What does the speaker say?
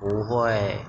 不会